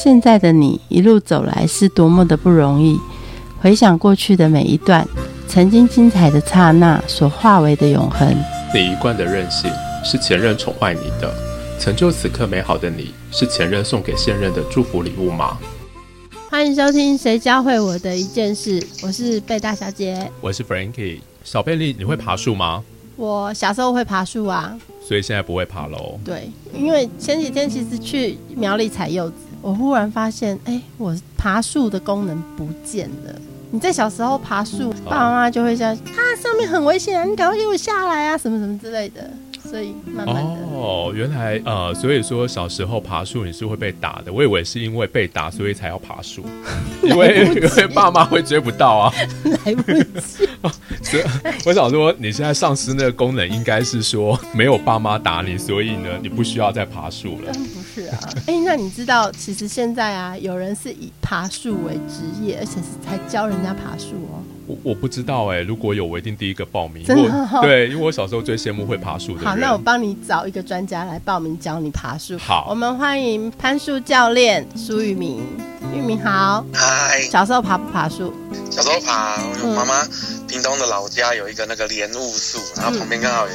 现在的你一路走来是多么的不容易。回想过去的每一段，曾经精彩的刹那所化为的永恒。你一贯的任性是前任宠坏你的，成就此刻美好的你是前任送给现任的祝福礼物吗？欢迎收听《谁教会我的一件事》，我是贝大小姐，我是 Frankie。小贝利，你会爬树吗？我小时候会爬树啊，所以现在不会爬喽。对，因为前几天其实去苗栗采柚子，我忽然发现，哎，我爬树的功能不见了。你在小时候爬树，爸爸妈妈就会说，啊，上面很危险啊，你赶快给我下来啊，什么什么之类的。所以慢慢的哦，原来呃，所以说小时候爬树你是会被打的，我以为是因为被打所以才要爬树，因为因为爸妈会追不到啊，来不及。所以我想说，你现在丧失那个功能，应该是说没有爸妈打你，所以呢，你不需要再爬树了。不是啊，哎，那你知道其实现在啊，有人是以爬树为职业，而且是才教人家爬树哦。我我不知道哎，如果有我一定第一个报名。真的？对，因为我小时候最羡慕会爬树的。好，那我帮你找一个专家来报名教你爬树。好，我们欢迎攀树教练苏玉明。玉明好。嗨。小时候爬不爬树？小时候爬，我妈妈屏东的老家有一个那个莲雾树，然后旁边刚好有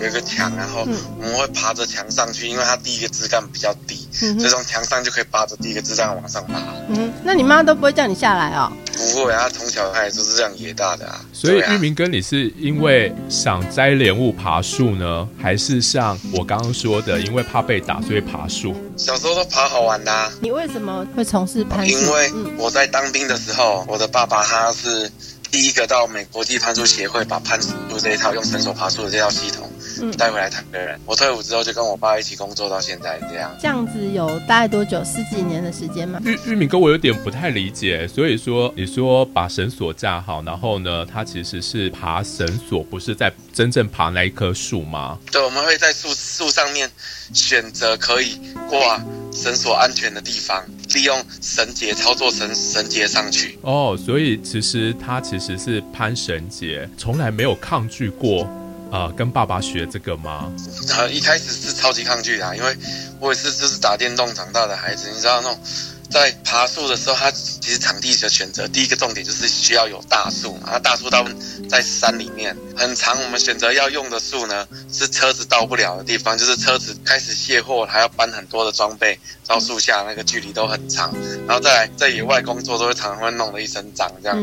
有一个墙，然后我们会爬着墙上去，因为它第一个枝干比较低，所以从墙上就可以扒着第一个枝干往上爬。嗯，那你妈都不会叫你下来哦？不会啊，从小她也都是这样野大的啊。所以玉明哥，你是因为想摘莲雾爬树呢，还是像我刚刚说的，因为怕被打所以爬树？小时候都爬好玩的。啊你为什么会从事攀树？因为我在当兵的时候，我的爸爸他是第一个到美国际攀树协会把攀树这一套用绳索爬树的这套系统。带回来台北人。我退伍之后就跟我爸一起工作到现在这样。这样子有大概多久？十几年的时间吗？玉玉米哥，我有点不太理解。所以说，你说把绳索架好，然后呢，它其实是爬绳索，不是在真正爬那一棵树吗？对，我们会在树树上面选择可以挂绳索安全的地方，利用绳结操作绳绳结上去。哦，所以其实他其实是攀绳结，从来没有抗拒过。啊，跟爸爸学这个吗？啊，一开始是超级抗拒的，因为我也是就是打电动长大的孩子，你知道那种。在爬树的时候，它其实场地的选择，第一个重点就是需要有大树嘛。那大树大部分在山里面很长，我们选择要用的树呢，是车子到不了的地方，就是车子开始卸货，还要搬很多的装备到树下，那个距离都很长。然后再来在野外工作，都会常常会弄得一身脏这样。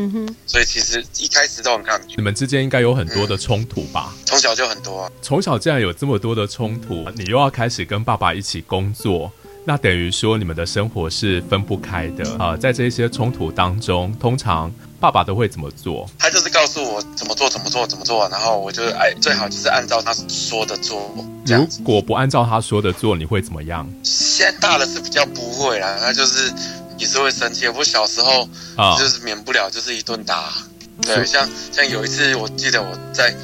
所以其实一开始都很抗拒。你们之间应该有很多的冲突吧？从小就很多。从小既然有这么多的冲突，你又要开始跟爸爸一起工作。那等于说你们的生活是分不开的啊！在这些冲突当中，通常爸爸都会怎么做？他就是告诉我怎么做，怎么做，怎么做，然后我就哎，最好就是按照他说的做。如果不按照他说的做，你会怎么样？现在大了是比较不会啦，他就是也是会生气。我小时候啊，就是免不了就是一顿打。对，像像有一次，我记得我在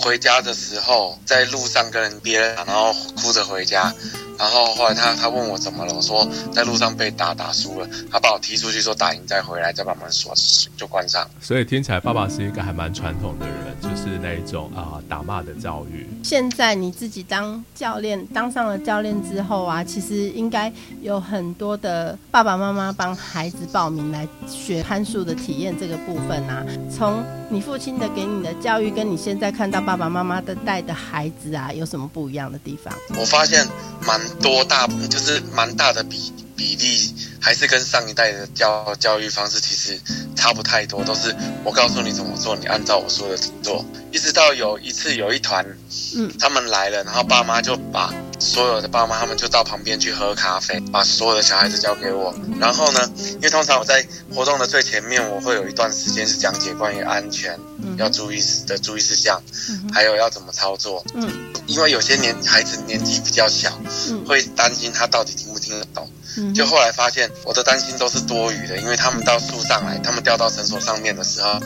回家的时候，在路上跟别人，然后哭着回家。然后后来他他问我怎么了，我说在路上被打打输了，他把我踢出去说打赢再回来，再把门锁就关上。所以听起来爸爸是一个还蛮传统的人，是那一种啊打骂的教育。现在你自己当教练，当上了教练之后啊，其实应该有很多的爸爸妈妈帮孩子报名来学攀树的体验这个部分啊。从你父亲的给你的教育，跟你现在看到爸爸妈妈的带的孩子啊，有什么不一样的地方？我发现蛮。多大就是蛮大的比比例，还是跟上一代的教教育方式其实差不太多，都是我告诉你怎么做，你按照我说的做。一直到有一次有一团，嗯，他们来了，然后爸妈就把所有的爸妈他们就到旁边去喝咖啡，把所有的小孩子交给我。然后呢，因为通常我在活动的最前面，我会有一段时间是讲解关于安全要注意的注意事项，还有要怎么操作。嗯。因为有些年孩子年纪比较小，会担心他到底听不听得懂。就后来发现，我的担心都是多余的，因为他们到树上来，他们掉到绳索上面的时候，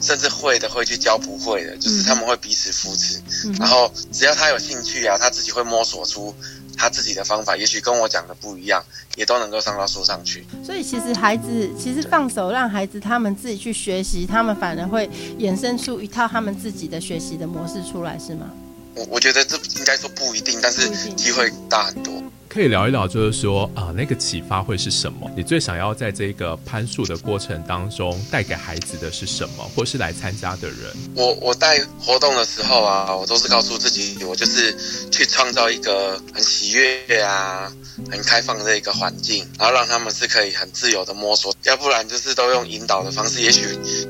甚至会的会去教不会的，就是他们会彼此扶持。然后只要他有兴趣啊，他自己会摸索出他自己的方法，也许跟我讲的不一样，也都能够上到树上去。所以其实孩子其实放手让孩子他们自己去学习，他们反而会衍生出一套他们自己的学习的模式出来，是吗？我我觉得这应该说不一定，但是机会大很多。可以聊一聊，就是说啊，那个启发会是什么？你最想要在这个攀树的过程当中带给孩子的是什么，或是来参加的人？我我带活动的时候啊，我都是告诉自己，我就是去创造一个很喜悦啊、很开放的一个环境，然后让他们是可以很自由的摸索，要不然就是都用引导的方式，也许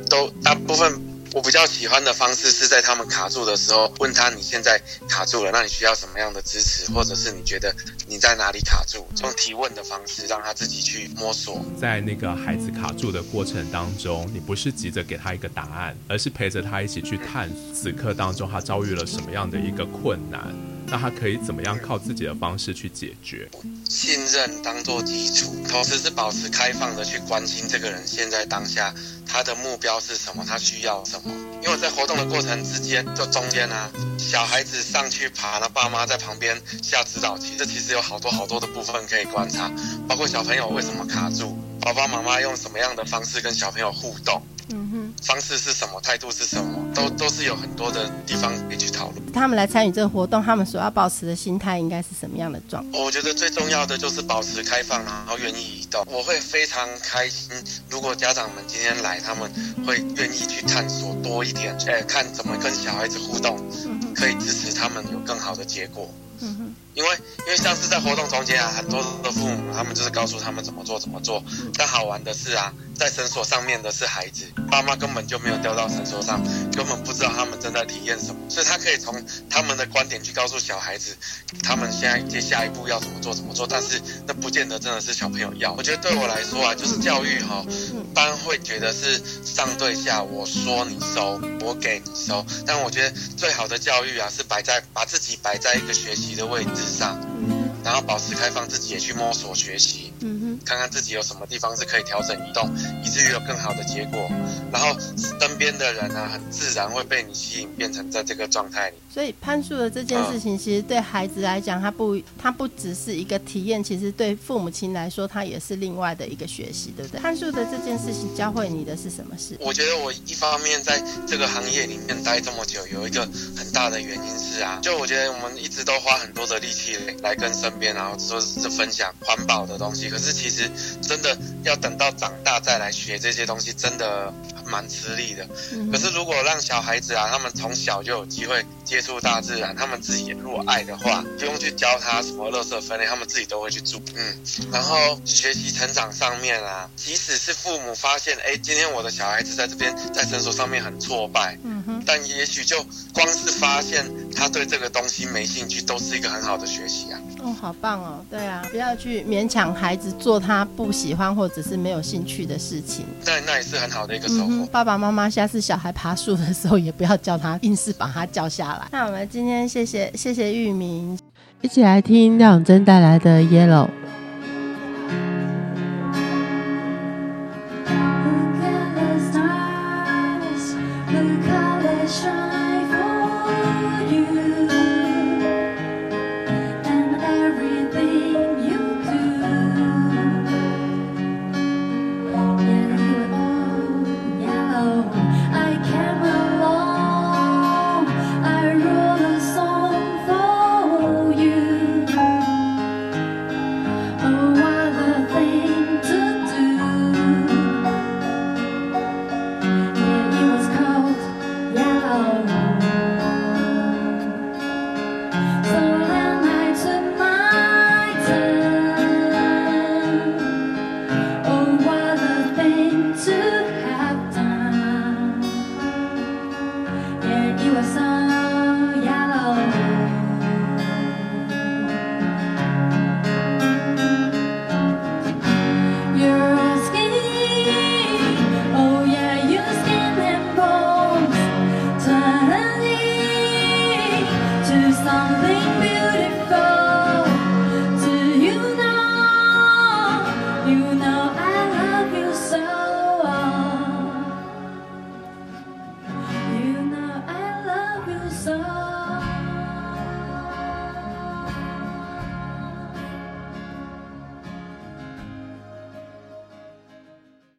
都大部分。我比较喜欢的方式是在他们卡住的时候，问他你现在卡住了，那你需要什么样的支持，或者是你觉得你在哪里卡住？用提问的方式让他自己去摸索。在那个孩子卡住的过程当中，你不是急着给他一个答案，而是陪着他一起去探此刻当中他遭遇了什么样的一个困难，那他可以怎么样靠自己的方式去解决？信任当做基础，同时是保持开放的去关心这个人现在当下。他的目标是什么？他需要什么？因为在活动的过程之间，就中间啊，小孩子上去爬，那爸妈在旁边下指导棋，这其实有好多好多的部分可以观察，包括小朋友为什么卡住，爸爸妈妈用什么样的方式跟小朋友互动。嗯哼，方式是什么？态度是什么？都都是有很多的地方可以去讨论。他们来参与这个活动，他们所要保持的心态应该是什么样的状态？我觉得最重要的就是保持开放，然后愿意移动。我会非常开心，如果家长们今天来，他们会愿意去探索多一点，呃，看怎么跟小孩子互动，可以支持他们有更好的结果。嗯哼。因为因为像是在活动中间啊，很多的父母他们就是告诉他们怎么做怎么做，但好玩的是啊，在绳索上面的是孩子，爸妈根本就没有掉到绳索上，根本不知道他们正在体验什么，所以他可以从他们的观点去告诉小孩子，他们现在接下一步要怎么做怎么做，但是那不见得真的是小朋友要。我觉得对我来说啊，就是教育哈，般会觉得是上对下，我说你收，我给你收，但我觉得最好的教育啊，是摆在把自己摆在一个学习的位置。上，然后保持开放，自己也去摸索学习，嗯哼，看看自己有什么地方是可以调整移动，以至于有更好的结果。然后身边的人呢，很自然会被你吸引，变成在这个状态里。所以攀树的这件事情，其实对孩子来讲，他不，他不只是一个体验，其实对父母亲来说，他也是另外的一个学习，对不对？攀树的这件事情教会你的是什么事？我觉得我一方面在这个行业里面待这么久，有一个很大的原因是啊，就我觉得我们一直都花很多的力气来跟身边，然后说是分享环保的东西，可是其实真的要等到长大再来学这些东西，真的。蛮吃力的，可是如果让小孩子啊，他们从小就有机会接触大自然，他们自己如果爱的话，不用去教他什么垃圾分类，他们自己都会去做。嗯，然后学习成长上面啊，即使是父母发现，哎，今天我的小孩子在这边在诊所上面很挫败，嗯哼，但也许就光是发现他对这个东西没兴趣，都是一个很好的学习啊。哦，好棒哦，对啊，不要去勉强孩子做他不喜欢或者是没有兴趣的事情。对，那也是很好的一个收获。爸爸妈妈下次小孩爬树的时候，也不要叫他硬是把他叫下来。那我们今天谢谢谢谢玉明，一起来听廖永贞带来的《Yellow》。